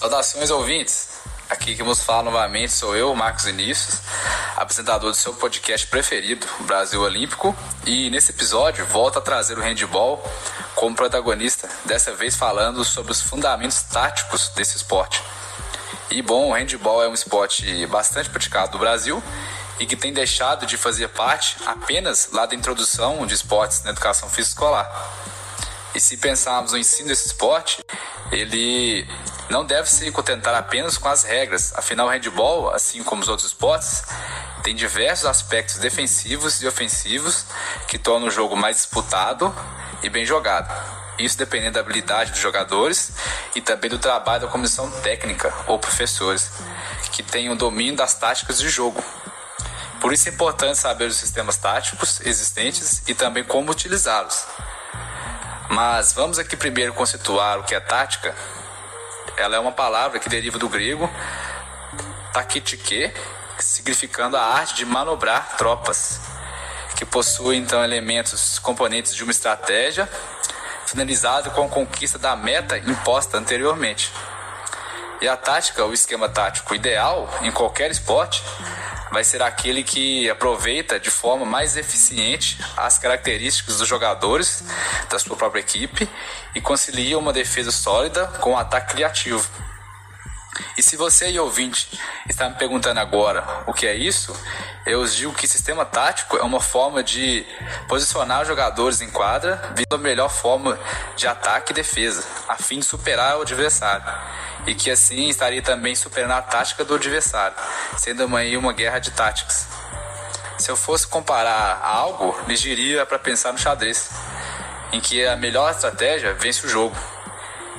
Saudações ouvintes! Aqui que nos fala novamente sou eu, Marcos Vinícius, apresentador do seu podcast preferido, Brasil Olímpico, e nesse episódio volto a trazer o handball como protagonista, dessa vez falando sobre os fundamentos táticos desse esporte. E bom, o handball é um esporte bastante praticado no Brasil e que tem deixado de fazer parte apenas lá da introdução de esportes na educação física escolar. E se pensarmos no ensino desse esporte, ele não deve se contentar apenas com as regras, afinal o handball, assim como os outros esportes, tem diversos aspectos defensivos e ofensivos que tornam o jogo mais disputado e bem jogado. Isso dependendo da habilidade dos jogadores e também do trabalho da comissão técnica ou professores, que tenham domínio das táticas de jogo. Por isso é importante saber os sistemas táticos existentes e também como utilizá-los. Mas vamos aqui primeiro conceituar o que é tática. Ela é uma palavra que deriva do grego takitike, significando a arte de manobrar tropas, que possui então elementos componentes de uma estratégia finalizada com a conquista da meta imposta anteriormente. E a tática, o esquema tático ideal em qualquer esporte, vai ser aquele que aproveita de forma mais eficiente as características dos jogadores da sua própria equipe e concilia uma defesa sólida com um ataque criativo. E se você e ouvinte está me perguntando agora o que é isso, eu digo que sistema tático é uma forma de posicionar os jogadores em quadra, vindo a melhor forma de ataque e defesa, a fim de superar o adversário e que assim estaria também superando a tática do adversário, sendo uma, uma guerra de táticas. Se eu fosse comparar algo, me diria para pensar no xadrez, em que a melhor estratégia vence o jogo,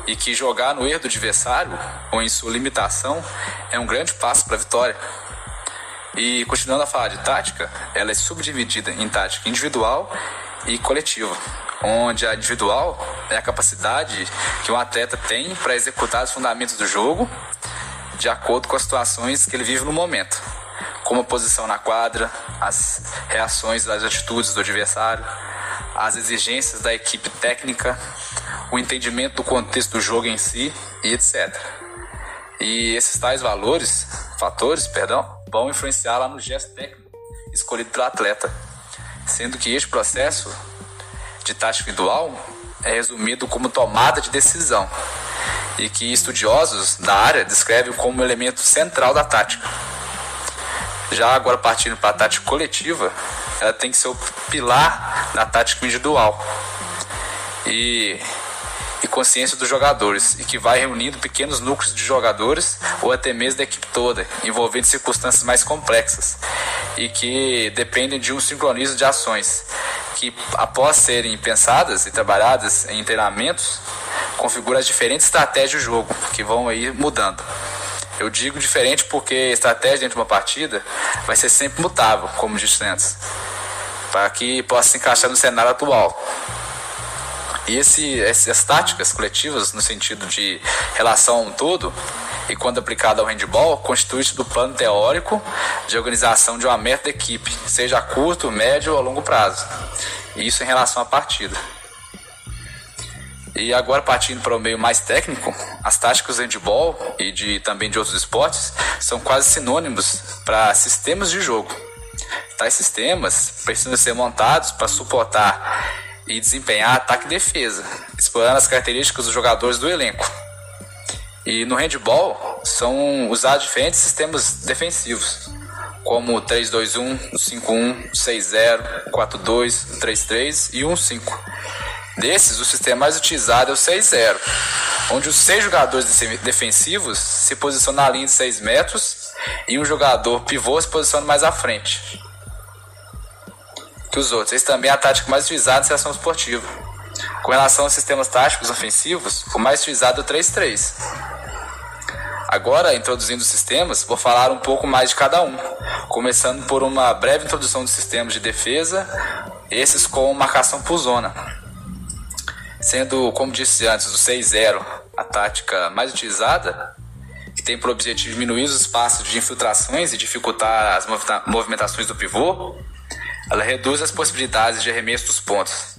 e que jogar no erro do adversário ou em sua limitação é um grande passo para a vitória. E continuando a falar de tática, ela é subdividida em tática individual e coletiva onde a individual é a capacidade que um atleta tem para executar os fundamentos do jogo de acordo com as situações que ele vive no momento, como a posição na quadra, as reações às atitudes do adversário, as exigências da equipe técnica, o entendimento do contexto do jogo em si e etc. E esses tais valores, fatores, perdão, vão influenciar lá no gesto técnico escolhido pelo atleta, sendo que este processo de tática individual é resumido como tomada de decisão e que estudiosos da área descrevem como elemento central da tática. Já agora partindo para a tática coletiva, ela tem que ser o pilar da tática individual e, e consciência dos jogadores e que vai reunindo pequenos núcleos de jogadores ou até mesmo da equipe toda, envolvendo circunstâncias mais complexas e que dependem de um sincronismo de ações que, após serem pensadas e trabalhadas em treinamentos, configura as diferentes estratégias do jogo, que vão aí mudando. Eu digo diferente porque estratégia dentro de uma partida vai ser sempre mutável, como disse antes, para que possa se encaixar no cenário atual. E esse, essas táticas coletivas, no sentido de relação a um todo, e quando aplicada ao handball, constitui-se do plano teórico de organização de uma meta de equipe, seja a curto, médio ou longo prazo. Isso em relação à partida. E agora partindo para o meio mais técnico, as táticas do handball e de também de outros esportes são quase sinônimos para sistemas de jogo. Tais sistemas precisam ser montados para suportar e desempenhar ataque e defesa, explorando as características dos jogadores do elenco. E no handball são usados diferentes sistemas defensivos, como 3-2-1, 5-1, 6-0, 4-2, 3-3 e 1-5. Desses, o sistema mais utilizado é o 6-0, onde os seis jogadores defensivos se posicionam na linha de 6 metros e um jogador pivô se posiciona mais à frente que os outros. Esse também é a tática mais utilizada em seleção esportiva. Com relação aos sistemas táticos ofensivos, o mais utilizado é o 3-3. Agora, introduzindo os sistemas, vou falar um pouco mais de cada um, começando por uma breve introdução dos sistemas de defesa, esses com marcação por zona. Sendo, como disse antes, o 6-0 a tática mais utilizada, que tem por objetivo diminuir os espaços de infiltrações e dificultar as movimentações do pivô, ela reduz as possibilidades de arremesso dos pontos.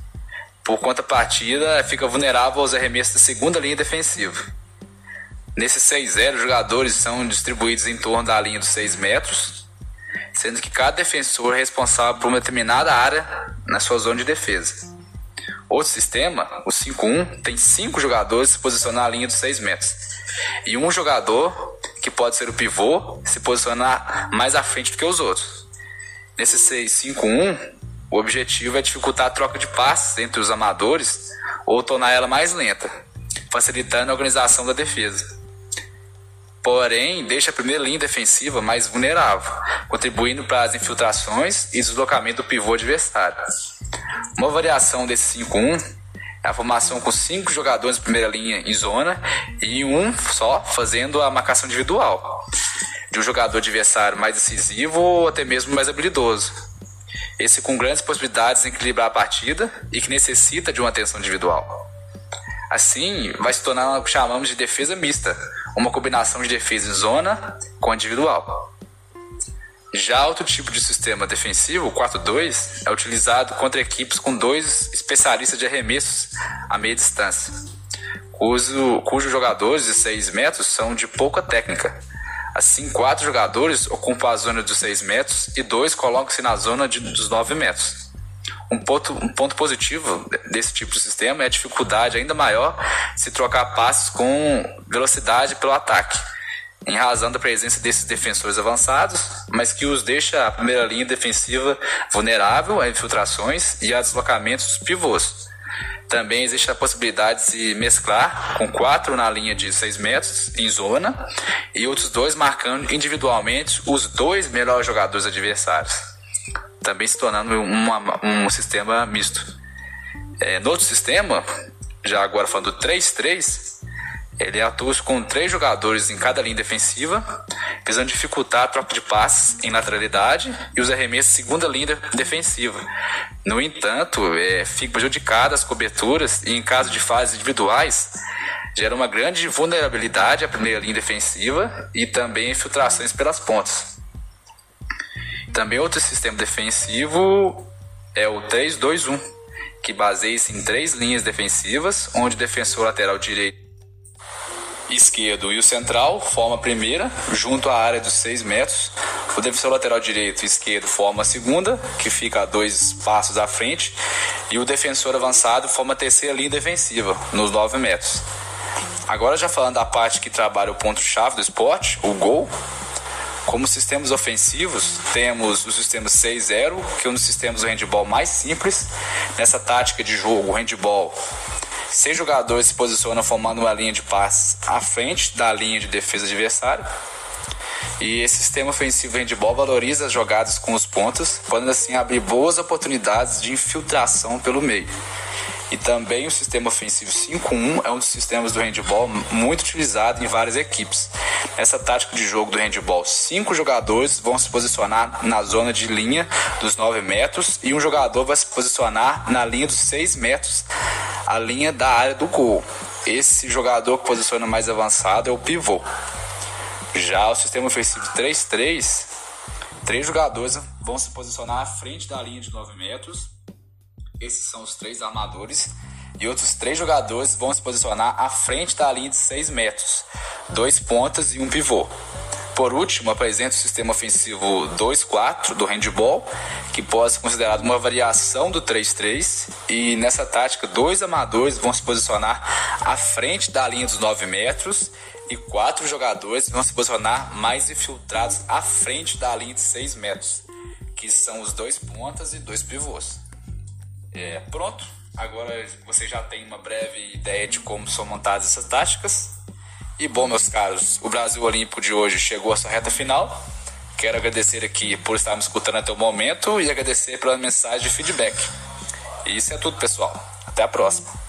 Por contrapartida, fica vulnerável aos arremessos da segunda linha defensiva. Nesse 6-0, os jogadores são distribuídos em torno da linha dos 6 metros, sendo que cada defensor é responsável por uma determinada área na sua zona de defesa. Outro sistema, o 5-1, tem 5 jogadores se posicionar na linha dos 6 metros. E um jogador, que pode ser o pivô, se posicionar mais à frente do que os outros. Nesse 6-5-1, o objetivo é dificultar a troca de passes entre os amadores ou tornar ela mais lenta, facilitando a organização da defesa. Porém, deixa a primeira linha defensiva mais vulnerável, contribuindo para as infiltrações e deslocamento do pivô adversário. Uma variação desse 5-1 é a formação com cinco jogadores de primeira linha em zona e um só fazendo a marcação individual, de um jogador adversário mais decisivo ou até mesmo mais habilidoso. Esse com grandes possibilidades de equilibrar a partida e que necessita de uma atenção individual. Assim, vai se tornar o que chamamos de defesa mista, uma combinação de defesa em zona com individual. Já outro tipo de sistema defensivo, o 4-2, é utilizado contra equipes com dois especialistas de arremessos a meia distância, cujo, cujos jogadores de 6 metros são de pouca técnica. Assim, quatro jogadores ocupam a zona dos 6 metros e dois colocam-se na zona de, dos 9 metros. Um ponto, um ponto positivo desse tipo de sistema é a dificuldade ainda maior de se trocar passes com velocidade pelo ataque, em razão da presença desses defensores avançados, mas que os deixa a primeira linha defensiva vulnerável a infiltrações e a deslocamentos dos pivôs. Também existe a possibilidade de se mesclar com quatro na linha de 6 metros em zona e outros dois marcando individualmente os dois melhores jogadores adversários também se tornando uma, um sistema misto. É, no outro sistema, já agora falando do 3-3, ele atua com três jogadores em cada linha defensiva, visando dificultar a troca de passes em lateralidade e os arremessos segunda linha defensiva. No entanto, é, fica prejudicada as coberturas e, em caso de fases individuais, gera uma grande vulnerabilidade à primeira linha defensiva e também infiltrações pelas pontas. Também outro sistema defensivo é o 3-2-1, que baseia-se em três linhas defensivas, onde o defensor lateral direito, esquerdo e o central formam a primeira, junto à área dos 6 metros. O defensor lateral direito e esquerdo forma a segunda, que fica a dois passos à frente, e o defensor avançado forma a terceira linha defensiva, nos 9 metros. Agora já falando da parte que trabalha o ponto-chave do esporte, o gol, como sistemas ofensivos, temos o sistema 6-0, que é um dos sistemas do handball mais simples. Nessa tática de jogo, o handball, seis jogadores se posicionam formando uma linha de passes à frente da linha de defesa adversária. E esse sistema ofensivo handball valoriza as jogadas com os pontos, podendo assim abrir boas oportunidades de infiltração pelo meio. E também o sistema ofensivo 5-1 é um dos sistemas do handball muito utilizado em várias equipes. Nessa tática de jogo do handball, cinco jogadores vão se posicionar na zona de linha dos 9 metros e um jogador vai se posicionar na linha dos 6 metros, a linha da área do gol. Esse jogador que posiciona mais avançado é o pivô. Já o sistema ofensivo 3-3, três jogadores vão se posicionar à frente da linha de 9 metros esses são os três armadores. E outros três jogadores vão se posicionar à frente da linha de 6 metros, dois pontas e um pivô. Por último, apresenta o sistema ofensivo 2-4 do handball, que pode ser considerado uma variação do 3-3. E nessa tática, dois amadores vão se posicionar à frente da linha dos 9 metros e quatro jogadores vão se posicionar mais infiltrados à frente da linha de 6 metros, que são os dois pontas e dois pivôs. É, pronto, agora você já tem uma breve ideia de como são montadas essas táticas. E bom, meus caros, o Brasil Olímpico de hoje chegou à sua reta final. Quero agradecer aqui por estar me escutando até o momento e agradecer pela mensagem de feedback. E isso é tudo, pessoal. Até a próxima.